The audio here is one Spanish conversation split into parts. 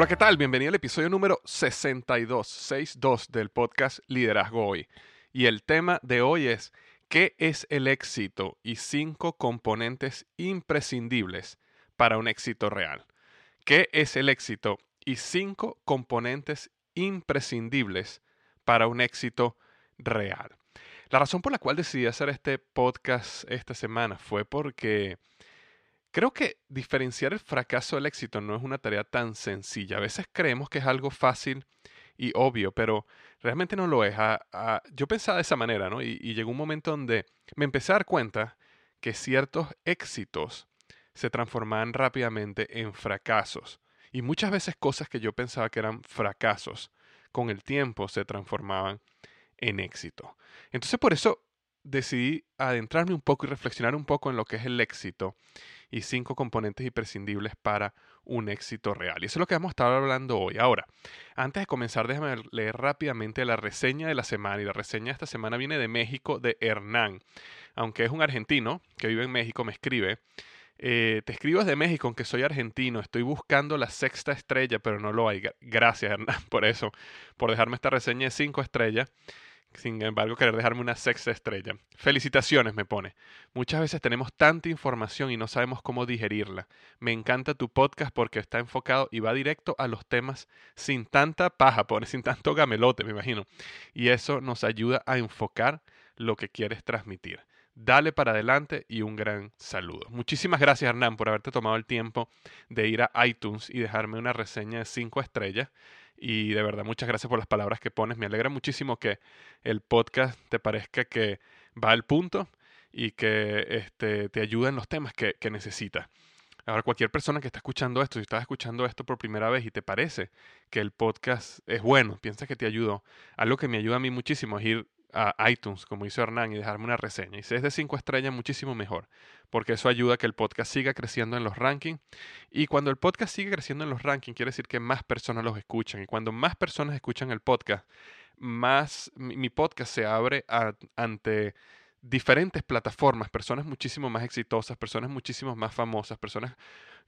Hola, ¿qué tal? Bienvenido al episodio número 62, 62 del podcast Liderazgo Hoy. Y el tema de hoy es ¿qué es el éxito? y cinco componentes imprescindibles para un éxito real. ¿Qué es el éxito? y cinco componentes imprescindibles para un éxito real. La razón por la cual decidí hacer este podcast esta semana fue porque Creo que diferenciar el fracaso del éxito no es una tarea tan sencilla. A veces creemos que es algo fácil y obvio, pero realmente no lo es. Ah, ah, yo pensaba de esa manera, ¿no? Y, llegó un momento donde me empecé a dar cuenta que ciertos éxitos se transformaban rápidamente en fracasos. Y muchas veces cosas que yo pensaba que eran fracasos, con el tiempo se transformaban en éxito. Entonces por eso decidí adentrarme un poco y reflexionar un poco en lo que es el éxito y cinco componentes imprescindibles para un éxito real. Y eso es lo que vamos a estar hablando hoy. Ahora, antes de comenzar, déjame leer rápidamente la reseña de la semana. Y la reseña de esta semana viene de México, de Hernán. Aunque es un argentino que vive en México, me escribe. Eh, te escribo desde México, aunque soy argentino. Estoy buscando la sexta estrella, pero no lo hay. Gracias, Hernán, por eso, por dejarme esta reseña de cinco estrellas sin embargo, querer dejarme una sexta estrella. Felicitaciones, me pone. Muchas veces tenemos tanta información y no sabemos cómo digerirla. Me encanta tu podcast porque está enfocado y va directo a los temas sin tanta paja, pone, sin tanto gamelote, me imagino. Y eso nos ayuda a enfocar lo que quieres transmitir. Dale para adelante y un gran saludo. Muchísimas gracias Hernán por haberte tomado el tiempo de ir a iTunes y dejarme una reseña de cinco estrellas. Y de verdad, muchas gracias por las palabras que pones. Me alegra muchísimo que el podcast te parezca que va al punto y que este, te ayuda en los temas que, que necesitas. Ahora, cualquier persona que está escuchando esto, si estás escuchando esto por primera vez y te parece que el podcast es bueno, piensas que te ayudó, algo que me ayuda a mí muchísimo es ir a iTunes, como hizo Hernán, y dejarme una reseña. Y si es de cinco estrellas, muchísimo mejor, porque eso ayuda a que el podcast siga creciendo en los rankings. Y cuando el podcast sigue creciendo en los rankings, quiere decir que más personas los escuchan. Y cuando más personas escuchan el podcast, más mi, podcast se abre ante diferentes plataformas, personas muchísimo más exitosas, personas muchísimo más famosas, personas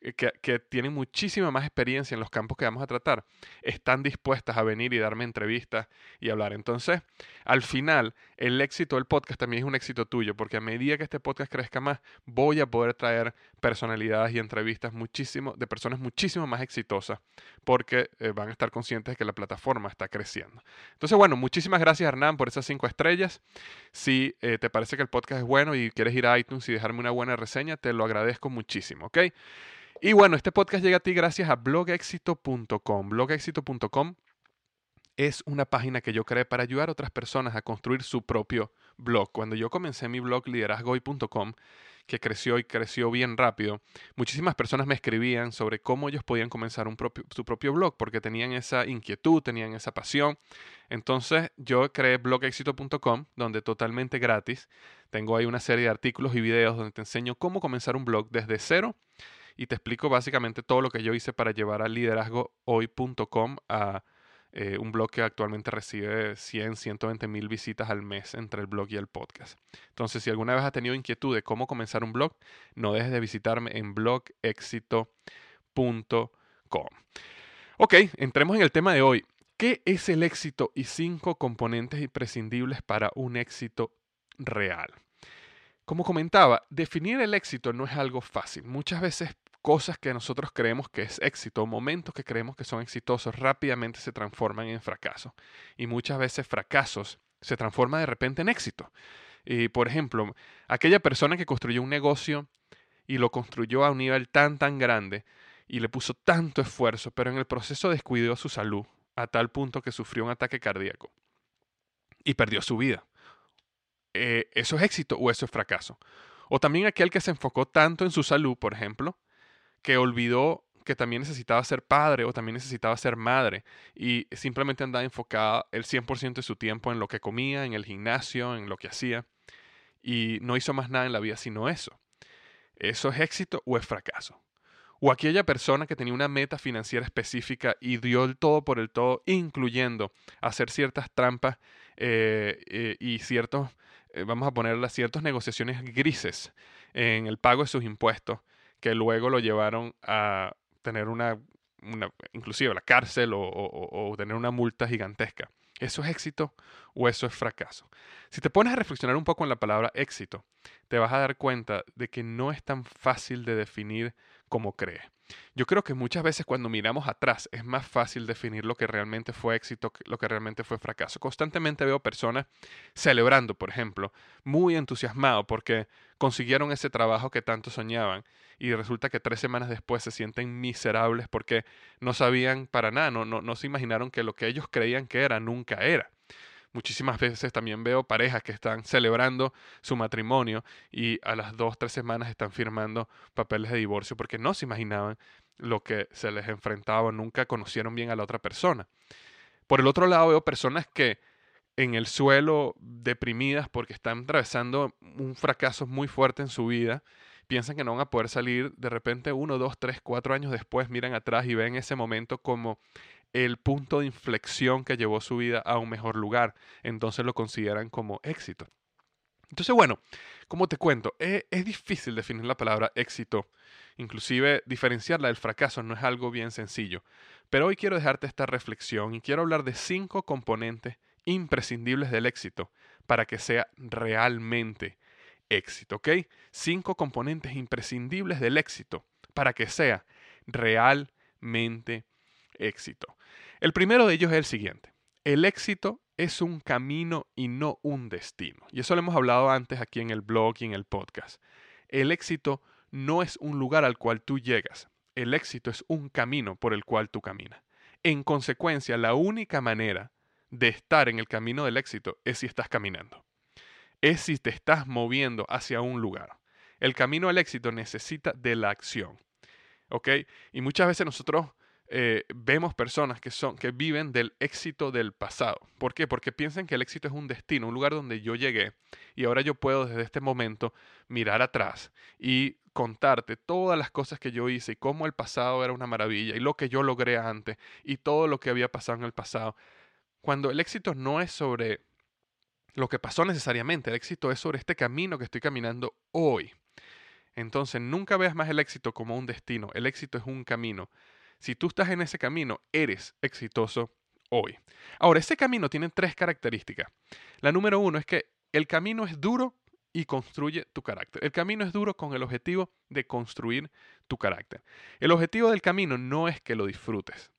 eh, que, tienen muchísima más experiencia en los campos que vamos a tratar, están dispuestas a venir y darme entrevistas y hablar. Entonces, al final, el éxito del podcast también es un éxito tuyo, porque a medida que este podcast crezca más, voy a poder traer personalidades y entrevistas muchísimo, de personas muchísimo más exitosas, porque eh, van a estar conscientes de que la plataforma está creciendo. Entonces, bueno, muchísimas gracias Hernán por esas cinco estrellas. Si eh, te parece que el podcast es bueno y quieres ir a iTunes y dejarme una buena reseña, te lo agradezco muchísimo, ¿ok? Y bueno, este podcast llega a ti gracias a blogexito.com. Blogexito.com es una página que yo creé para ayudar a otras personas a construir su propio blog. Cuando yo comencé mi blog liderazgoy.com, que creció y creció bien rápido, muchísimas personas me escribían sobre cómo ellos podían comenzar un propio, su propio blog porque tenían esa inquietud, tenían esa pasión. Entonces yo creé blogexito.com donde totalmente gratis tengo ahí una serie de artículos y videos donde te enseño cómo comenzar un blog desde cero y te explico básicamente todo lo que yo hice para llevar a liderazgohoy.com a eh, un blog que actualmente recibe 100, 120 mil visitas al mes entre el blog y el podcast. Entonces, si alguna vez has tenido inquietud de cómo comenzar un blog, no dejes de visitarme en blogexito.com. Ok, entremos en el tema de hoy. ¿Qué es el éxito y cinco componentes imprescindibles para un éxito real? Como comentaba, definir el éxito no es algo fácil. Muchas veces cosas que nosotros creemos que es éxito, momentos que creemos que son exitosos, rápidamente se transforman en fracaso. Y muchas veces fracasos se transforman de repente en éxito. Y por ejemplo, aquella persona que construyó un negocio y lo construyó a un nivel tan, tan grande y le puso tanto esfuerzo, pero en el proceso descuidó su salud a tal punto que sufrió un ataque cardíaco y perdió su vida. Eh, ¿Eso es éxito o eso es fracaso? O también aquel que se enfocó tanto en su salud, por ejemplo, que olvidó que también necesitaba ser padre o también necesitaba ser madre y simplemente andaba enfocada el 100% de su tiempo en lo que comía, en el gimnasio, en lo que hacía y no hizo más nada en la vida sino eso. ¿Eso es éxito o es fracaso? O aquella persona que tenía una meta financiera específica y dio el todo por el todo, incluyendo hacer ciertas trampas eh, eh, y ciertos, eh, vamos a ponerlas, ciertas negociaciones grises en el pago de sus impuestos que luego lo llevaron a tener una, una inclusive la cárcel o, o, tener una multa gigantesca. ¿Eso es éxito o eso es fracaso? Si te pones a reflexionar un poco en la palabra éxito, te vas a dar cuenta de que no es tan fácil de definir como crees. Yo creo que muchas veces cuando miramos atrás es más fácil definir lo que realmente fue éxito, lo que realmente fue fracaso. Constantemente veo personas celebrando, por ejemplo, muy entusiasmados porque consiguieron ese trabajo que tanto soñaban y resulta que tres semanas después se sienten miserables porque no sabían para nada, no, no, no se imaginaron que lo que ellos creían que era nunca era. Muchísimas veces también veo parejas que están celebrando su matrimonio y a las dos, tres semanas están firmando papeles de divorcio porque no se imaginaban lo que se les enfrentaba, nunca conocieron bien a la otra persona. Por el otro lado veo personas que en el suelo deprimidas porque están atravesando un fracaso muy fuerte en su vida, piensan que no van a poder salir, de repente uno, dos, tres, cuatro años después miran atrás y ven ese momento como el punto de inflexión que llevó su vida a un mejor lugar. Entonces lo consideran como éxito. Entonces, bueno, como te cuento, es, es, difícil definir la palabra éxito. Inclusive diferenciarla del fracaso no es algo bien sencillo. Pero hoy quiero dejarte esta reflexión y quiero hablar de cinco componentes imprescindibles del éxito para que sea realmente éxito, ¿ok? Cinco componentes imprescindibles del éxito para que sea realmente éxito. El primero de ellos es el siguiente. El éxito es un camino y no un destino. Y eso lo hemos hablado antes aquí en el blog y en el podcast. El éxito no es un lugar al cual tú llegas. El éxito es un camino por el cual tú caminas. En consecuencia, la única manera de estar en el camino del éxito es si estás caminando. Es si te estás moviendo hacia un lugar. El camino al éxito necesita de la acción. ¿Ok? Y muchas veces nosotros eh, vemos personas que, son, que viven del éxito del pasado. ¿Por qué? Porque piensan que el éxito es un destino, un lugar donde yo llegué y ahora yo puedo desde este momento mirar atrás y contarte todas las cosas que yo hice y cómo el pasado era una maravilla y lo que yo logré antes y todo lo que había pasado en el pasado. Cuando el éxito no es sobre lo que pasó necesariamente, el éxito es sobre este camino que estoy caminando hoy. Entonces, nunca veas más el éxito como un destino, el éxito es un camino. Si tú estás en ese camino, eres exitoso hoy. Ahora, ese camino tiene tres características. La número uno es que el camino es duro y construye tu carácter. El camino es duro con el objetivo de construir tu carácter. El objetivo del camino no es que lo disfrutes.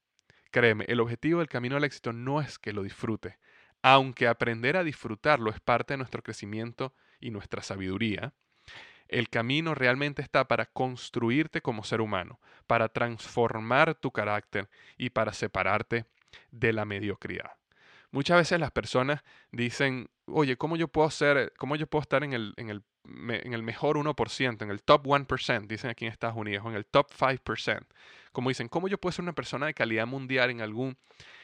Créeme, el objetivo del camino al éxito no es que lo disfrutes, aunque aprender a disfrutarlo es parte de nuestro crecimiento y nuestra sabiduría. El camino realmente está para construirte como ser humano, para transformar tu carácter y para separarte de la mediocridad. Muchas veces las personas dicen, oye, ¿cómo yo puedo ser, cómo yo puedo estar en el, en el en el mejor 1%, en el top 1%, dicen aquí en Estados Unidos, o en el top 5%. Como dicen, ¿cómo yo puedo ser una persona de calidad mundial en algún,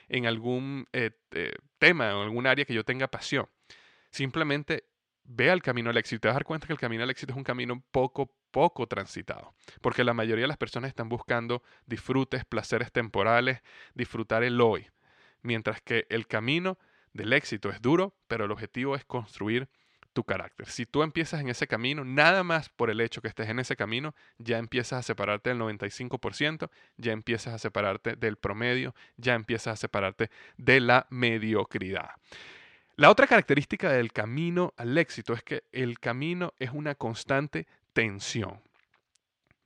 en algún eh, eh, tema en algún área que yo tenga pasión? Simplemente ve al camino al éxito. Te vas a dar cuenta que el camino al éxito es un camino poco, poco transitado. Porque la mayoría de las personas están buscando disfrutes, placeres temporales, disfrutar el hoy. Mientras que el camino del éxito es duro, pero el objetivo es construir tu carácter. Si tú empiezas en ese camino, nada más por el hecho que estés en ese camino, ya empiezas a separarte del 95%, ya empiezas a separarte del promedio, ya empiezas a separarte de la mediocridad. La otra característica del camino al éxito es que el camino es una constante tensión.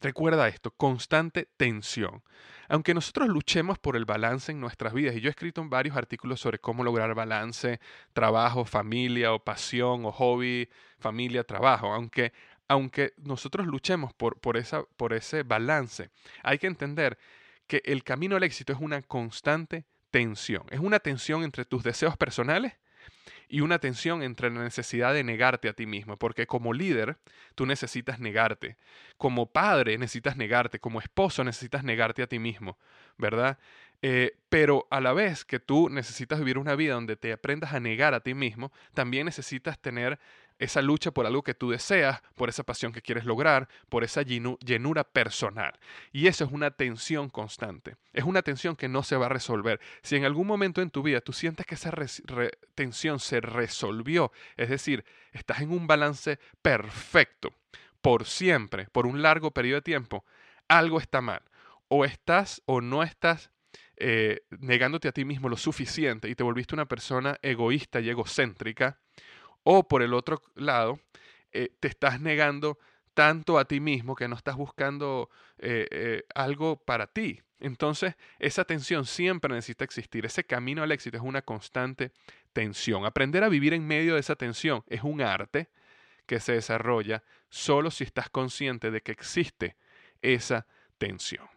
Recuerda esto, constante tensión. Aunque nosotros luchemos por el balance en nuestras vidas, y yo he escrito varios artículos sobre cómo lograr balance, trabajo, familia o pasión o hobby, familia, trabajo, aunque, aunque nosotros luchemos por, por, esa, por ese balance, hay que entender que el camino al éxito es una constante tensión. Es una tensión entre tus deseos personales y una tensión entre la necesidad de negarte a ti mismo, porque como líder tú necesitas negarte, como padre necesitas negarte, como esposo necesitas negarte a ti mismo, ¿verdad? Eh, pero a la vez que tú necesitas vivir una vida donde te aprendas a negar a ti mismo, también necesitas tener esa lucha por algo que tú deseas, por esa pasión que quieres lograr, por esa llenura personal. Y eso es una tensión constante. Es una tensión que no se va a resolver. Si en algún momento en tu vida tú sientes que esa tensión se resolvió, es decir, estás en un balance perfecto por siempre, por un largo periodo de tiempo, algo está mal. O estás o no estás eh, negándote a ti mismo lo suficiente y te volviste una persona egoísta y egocéntrica, o por el otro lado, eh, te estás negando tanto a ti mismo que no estás buscando eh, eh, algo para ti. Entonces, esa tensión siempre necesita existir. Ese camino al éxito es una constante tensión. Aprender a vivir en medio de esa tensión es un arte que se desarrolla solo si estás consciente de que existe esa tensión.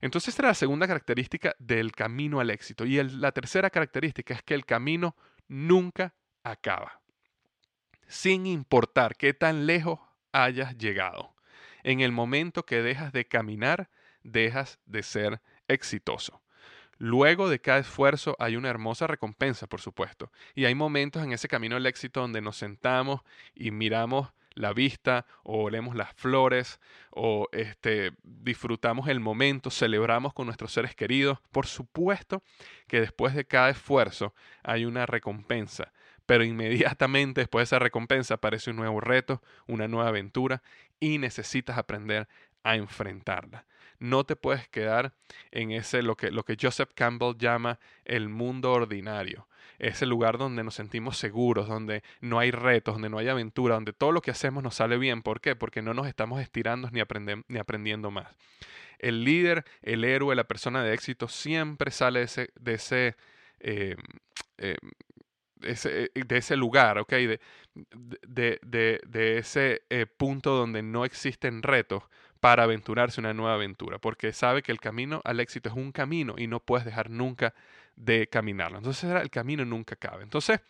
Entonces, esta es la segunda característica del camino al éxito. Y la tercera característica es que el camino nunca acaba sin importar qué tan lejos hayas llegado. En el momento que dejas de caminar, dejas de ser exitoso. Luego de cada esfuerzo hay una hermosa recompensa, por supuesto. Y hay momentos en ese camino al éxito donde nos sentamos y miramos la vista o olemos las flores o este, disfrutamos el momento, celebramos con nuestros seres queridos. Por supuesto que después de cada esfuerzo hay una recompensa pero inmediatamente después de esa recompensa aparece un nuevo reto, una nueva aventura y necesitas aprender a enfrentarla. No te puedes quedar en ese lo que, lo que Joseph Campbell llama el mundo ordinario. Ese lugar donde nos sentimos seguros, donde no hay retos, donde no hay aventura, donde todo lo que hacemos nos sale bien. ¿Por qué? Porque no nos estamos estirando ni, ni aprendiendo más. El líder, el héroe, la persona de éxito siempre sale de ese, eh, eh, eh, de ese lugar, ¿ok? De, de, de, ese eh, punto donde no existen retos para aventurarse una nueva aventura, porque sabe que el camino al éxito es un camino y no puedes dejar nunca de caminarlo. Entonces era el camino nunca cabe. Entonces,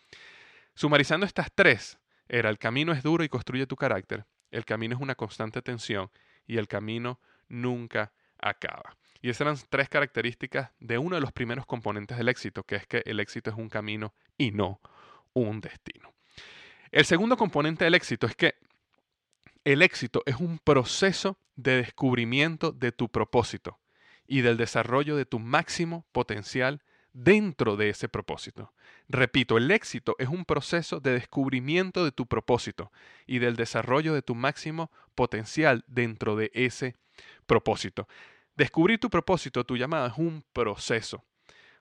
sumarizando estas tres, era el camino es duro y construye tu carácter, el camino es una constante tensión y el camino nunca acaba. Y esas eran tres características de uno de los primeros componentes del éxito, que es que el éxito es un camino y no un destino. El segundo componente del éxito es que el éxito es un proceso de descubrimiento de tu propósito y del desarrollo de tu máximo potencial dentro de ese propósito. Repito, el éxito es un proceso de descubrimiento de tu propósito y del desarrollo de tu máximo potencial dentro de ese propósito. Descubrir tu propósito, tu llamada, es un proceso.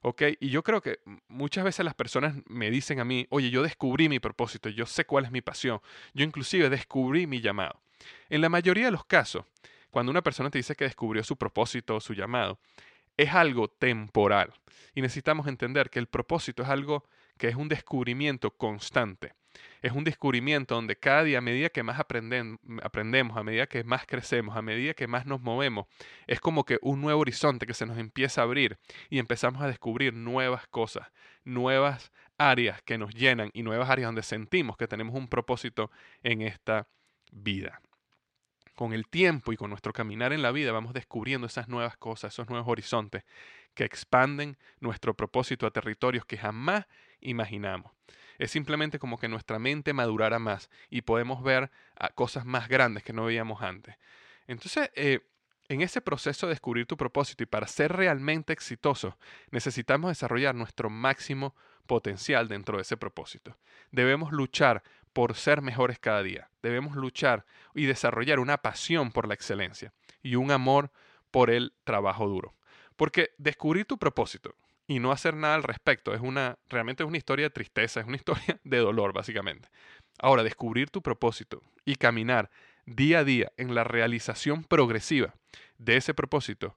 ¿Ok? Y yo creo que muchas veces las personas me dicen a mí, oye, yo descubrí mi propósito, yo sé cuál es mi pasión, yo inclusive descubrí mi llamado. En la mayoría de los casos, cuando una persona te dice que descubrió su propósito o su llamado, es algo temporal. Y necesitamos entender que el propósito es algo que es un descubrimiento constante es un descubrimiento donde cada día, a medida que más aprendemos, a medida que más crecemos, a medida que más nos movemos, es como que un nuevo horizonte que se nos empieza a abrir y empezamos a descubrir nuevas cosas, nuevas áreas que nos llenan y nuevas áreas donde sentimos que tenemos un propósito en esta vida. Con el tiempo y con nuestro caminar en la vida vamos descubriendo esas nuevas cosas, esos nuevos horizontes que expanden nuestro propósito a territorios que jamás imaginamos. Es simplemente como que nuestra mente madurara más y podemos ver cosas más grandes que no veíamos antes. Entonces, eh, en ese proceso de descubrir tu propósito y para ser realmente exitosos, necesitamos desarrollar nuestro máximo potencial dentro de ese propósito. Debemos luchar por ser mejores cada día. Debemos luchar y desarrollar una pasión por la excelencia y un amor por el trabajo duro. Porque descubrir tu propósito y no hacer nada al respecto es una realmente es una historia de tristeza, es una historia de dolor básicamente. Ahora, descubrir tu propósito y caminar día a día en la realización progresiva de ese propósito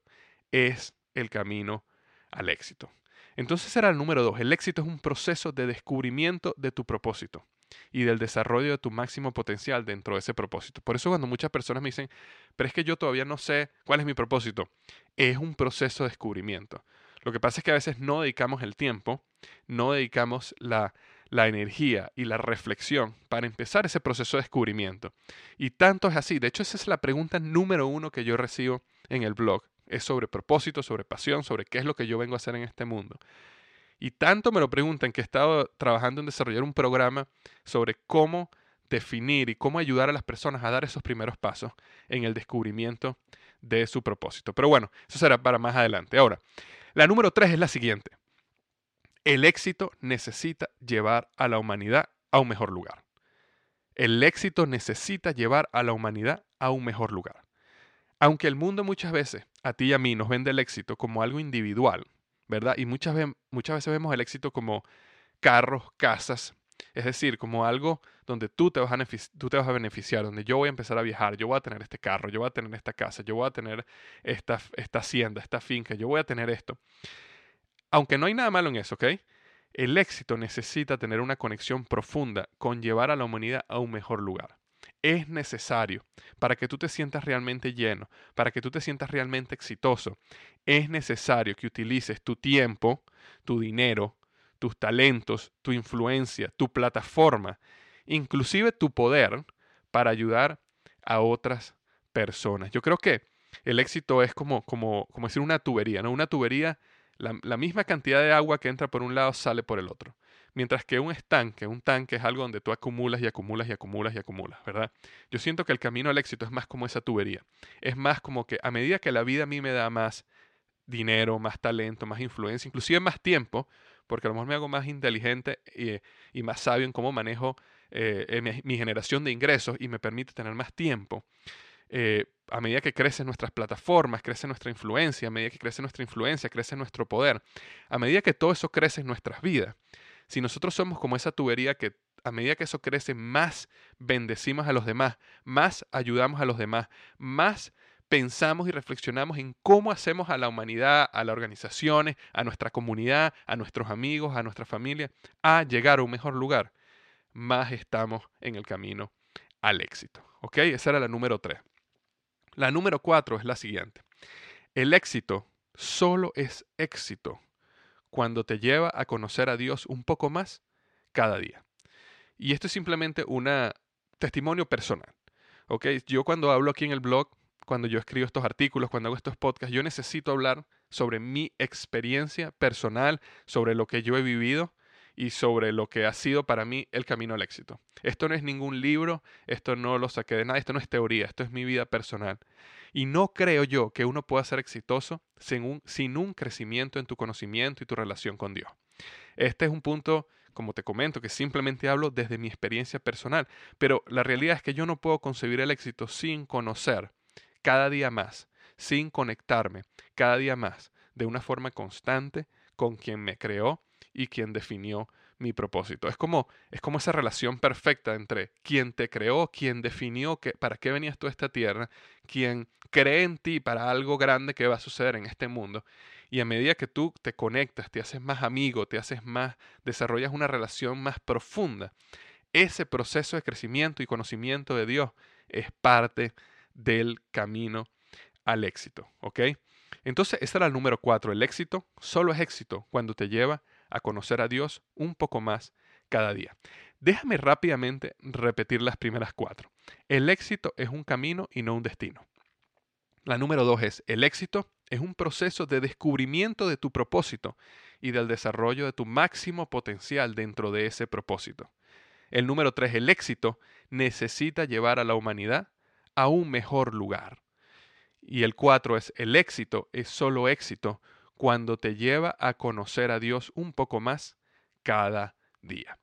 es el camino al éxito. Entonces será el número dos. El éxito es un proceso de descubrimiento de tu propósito y del desarrollo de tu máximo potencial dentro de ese propósito. Por eso cuando muchas personas me dicen, pero es que yo todavía no sé cuál es mi propósito, es un proceso de descubrimiento. Lo que pasa es que a veces no dedicamos el tiempo, no dedicamos la, la energía y la reflexión para empezar ese proceso de descubrimiento. Y tanto es así. De hecho, esa es la pregunta número uno que yo recibo en el blog. Es sobre propósito, sobre pasión, sobre qué es lo que yo vengo a hacer en este mundo. Y tanto me lo preguntan que he estado trabajando en desarrollar un programa sobre cómo definir y cómo ayudar a las personas a dar esos primeros pasos en el descubrimiento de su propósito. Pero bueno, eso será para más adelante. Ahora, la número tres es la siguiente. El éxito necesita llevar a la humanidad a un mejor lugar. El éxito necesita llevar a la humanidad a un mejor lugar. Aunque el mundo muchas veces, a ti y a mí, nos vende el éxito como algo individual, ¿verdad? Y muchas, muchas veces vemos el éxito como carros, casas, es decir, como algo donde tú te, vas a tú te vas beneficiar, donde yo voy a empezar a viajar, yo voy a tener este carro, yo voy a tener esta casa, yo voy a tener esta, esta hacienda, esta finca, yo voy a tener esto aunque no hay nada malo en eso, ¿ok? El éxito necesita tener una conexión profunda con llevar a la humanidad a un mejor lugar. Es necesario para que tú te sientas realmente lleno, para que tú te sientas realmente exitoso. Es necesario que utilices tu tiempo, tu dinero, tus talentos, tu influencia, tu plataforma, inclusive tu poder para ayudar a otras personas. Yo creo que el éxito es como, como, como decir una tubería, ¿no? Una tubería la, misma cantidad de agua que entra por un lado sale por el otro. Mientras que un estanque, un tanque es algo donde tú acumulas y acumulas y acumulas y acumulas, ¿verdad? Yo siento que el camino al éxito es más como esa tubería. Es más como que a medida que la vida a mí me da más dinero, más talento, más influencia, inclusive más tiempo, porque a lo mejor me hago más inteligente y, más sabio en cómo manejo eh, mi, generación de ingresos y me permite tener más tiempo. Eh, a medida que crecen nuestras plataformas, crece nuestra influencia, a medida que crece nuestra influencia, crece nuestro poder, a medida que todo eso crece en nuestras vidas, si nosotros somos como esa tubería que a medida que eso crece, más bendecimos a los demás, más ayudamos a los demás, más pensamos y reflexionamos en cómo hacemos a la humanidad, a las organizaciones, a nuestra comunidad, a nuestros amigos, a nuestra familia, a llegar a un mejor lugar, más estamos en el camino al éxito. ¿Ok? Esa era la número tres. La número cuatro es la siguiente. El éxito solo es éxito cuando te lleva a conocer a Dios un poco más cada día. Y esto es simplemente un testimonio personal. ¿ok? Yo cuando hablo aquí en el blog, cuando yo escribo estos artículos, cuando hago estos podcasts, yo necesito hablar sobre mi experiencia personal, sobre lo que yo he vivido y sobre lo que ha sido para mí el camino al éxito. Esto no es ningún libro, esto no lo saqué de nada, esto no es teoría, esto es mi vida personal. Y no creo yo que uno pueda ser exitoso sin un, sin un crecimiento en tu conocimiento y tu relación con Dios. Este es un punto, como te comento, que simplemente hablo desde mi experiencia personal, pero la realidad es que yo no puedo concebir el éxito sin conocer cada día más, sin conectarme cada día más de una forma constante con quien me creó y quien definió mi propósito. Es como, es como esa relación perfecta entre quien te creó, quien definió que, para qué venías tú a esta tierra, quien cree en ti para algo grande que va a suceder en este mundo. Y a medida que tú te conectas, te haces más amigo, te haces más, desarrollas una relación más profunda, ese proceso de crecimiento y conocimiento de Dios es parte del camino al éxito, ¿ok? Entonces, ese era el número cuatro. El éxito solo es éxito cuando te lleva a conocer a Dios un poco más cada día. Déjame rápidamente repetir las primeras cuatro. el éxito es un camino y no un destino. La número dos es, el éxito es un proceso de descubrimiento de tu propósito y del desarrollo de tu máximo potencial dentro de ese propósito. El número tres, el éxito necesita llevar a la humanidad a un mejor lugar. Y el cuatro es, el éxito es solo éxito cuando te lleva a conocer a Dios un poco más cada día.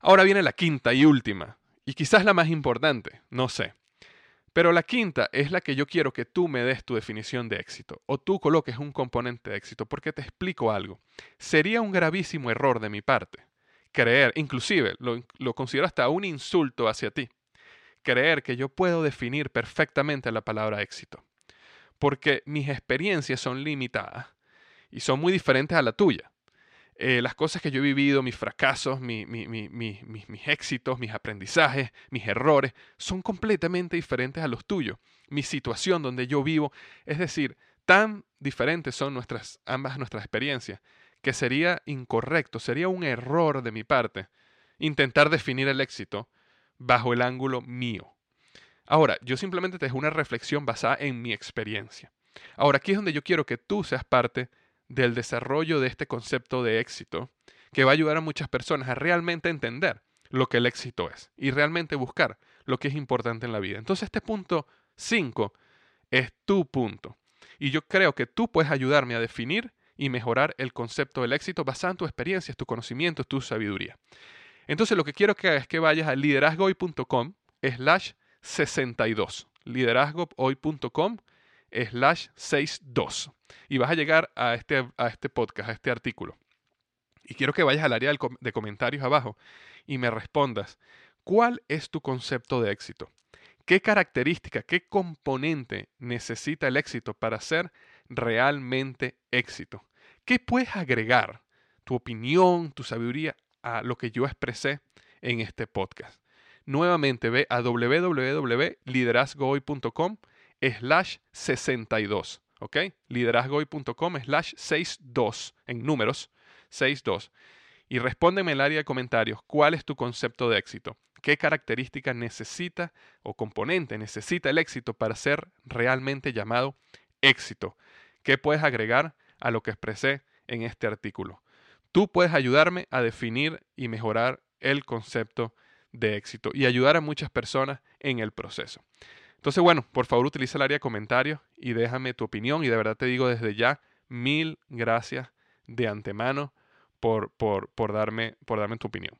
Ahora viene la quinta y última, y quizás la más importante, no sé. Pero la quinta es la que yo quiero que tú me des tu definición de éxito, o tú coloques un componente de éxito, porque te explico algo. Sería un gravísimo error de mi parte creer, inclusive lo, lo considero hasta un insulto hacia ti, creer que yo puedo definir perfectamente la palabra éxito, porque mis experiencias son limitadas y son muy diferentes a la tuya. Eh, las cosas que yo he vivido, mis fracasos, mis éxitos, mis aprendizajes, mis errores, son completamente diferentes a los tuyos. Mi situación donde yo vivo, es decir, tan diferentes son nuestras, ambas nuestras experiencias, que sería incorrecto, sería un error de mi parte intentar definir el éxito bajo el ángulo mío. Ahora, yo simplemente te dejo una reflexión basada en mi experiencia. Ahora, aquí es donde yo quiero que tú seas parte del desarrollo de este concepto de éxito que va a ayudar a muchas personas a realmente entender lo que el éxito es y realmente buscar lo que es importante en la vida. Entonces este punto 5 es tu punto. Y yo creo que tú puedes ayudarme a definir y mejorar el concepto del éxito basado en tu experiencia, tu conocimiento, tu sabiduría. Entonces lo que quiero que hagas es que vayas a liderazgohoy.com slash 62. liderazgohoy.com slash 62 y vas a llegar a este, a este podcast, a este artículo. Y quiero que vayas al área de comentarios abajo y me respondas, ¿cuál es tu concepto de éxito? ¿Qué característica, qué componente necesita el éxito para ser realmente éxito? ¿Qué puedes agregar, tu opinión, tu sabiduría, a lo que yo expresé en este podcast? Nuevamente ve a www.liderazgohoy.com slash 62. ¿Ok? Liderazgohoy.com slash 62 en números 62. Y respóndeme en el área de comentarios cuál es tu concepto de éxito. ¿Qué característica necesita o componente necesita el éxito para ser realmente llamado éxito? ¿Qué puedes agregar a lo que expresé en este artículo? Tú puedes ayudarme a definir y mejorar el concepto de éxito y ayudar a muchas personas en el proceso. Entonces, bueno, por favor utiliza el área de comentarios y déjame tu opinión. Y de verdad te digo desde ya, mil gracias de antemano por, por, por, darme, por darme tu opinión.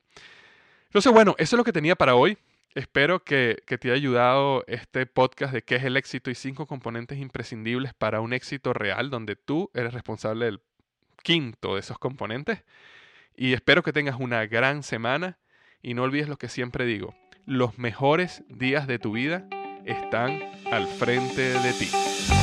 Entonces, bueno, eso es lo que tenía para hoy. Espero que, que, te haya ayudado este podcast de qué es el éxito y cinco componentes imprescindibles para un éxito real, donde tú eres responsable del quinto de esos componentes. Y espero que tengas una gran semana y no olvides lo que siempre digo, los mejores días de tu vida están al frente de ti.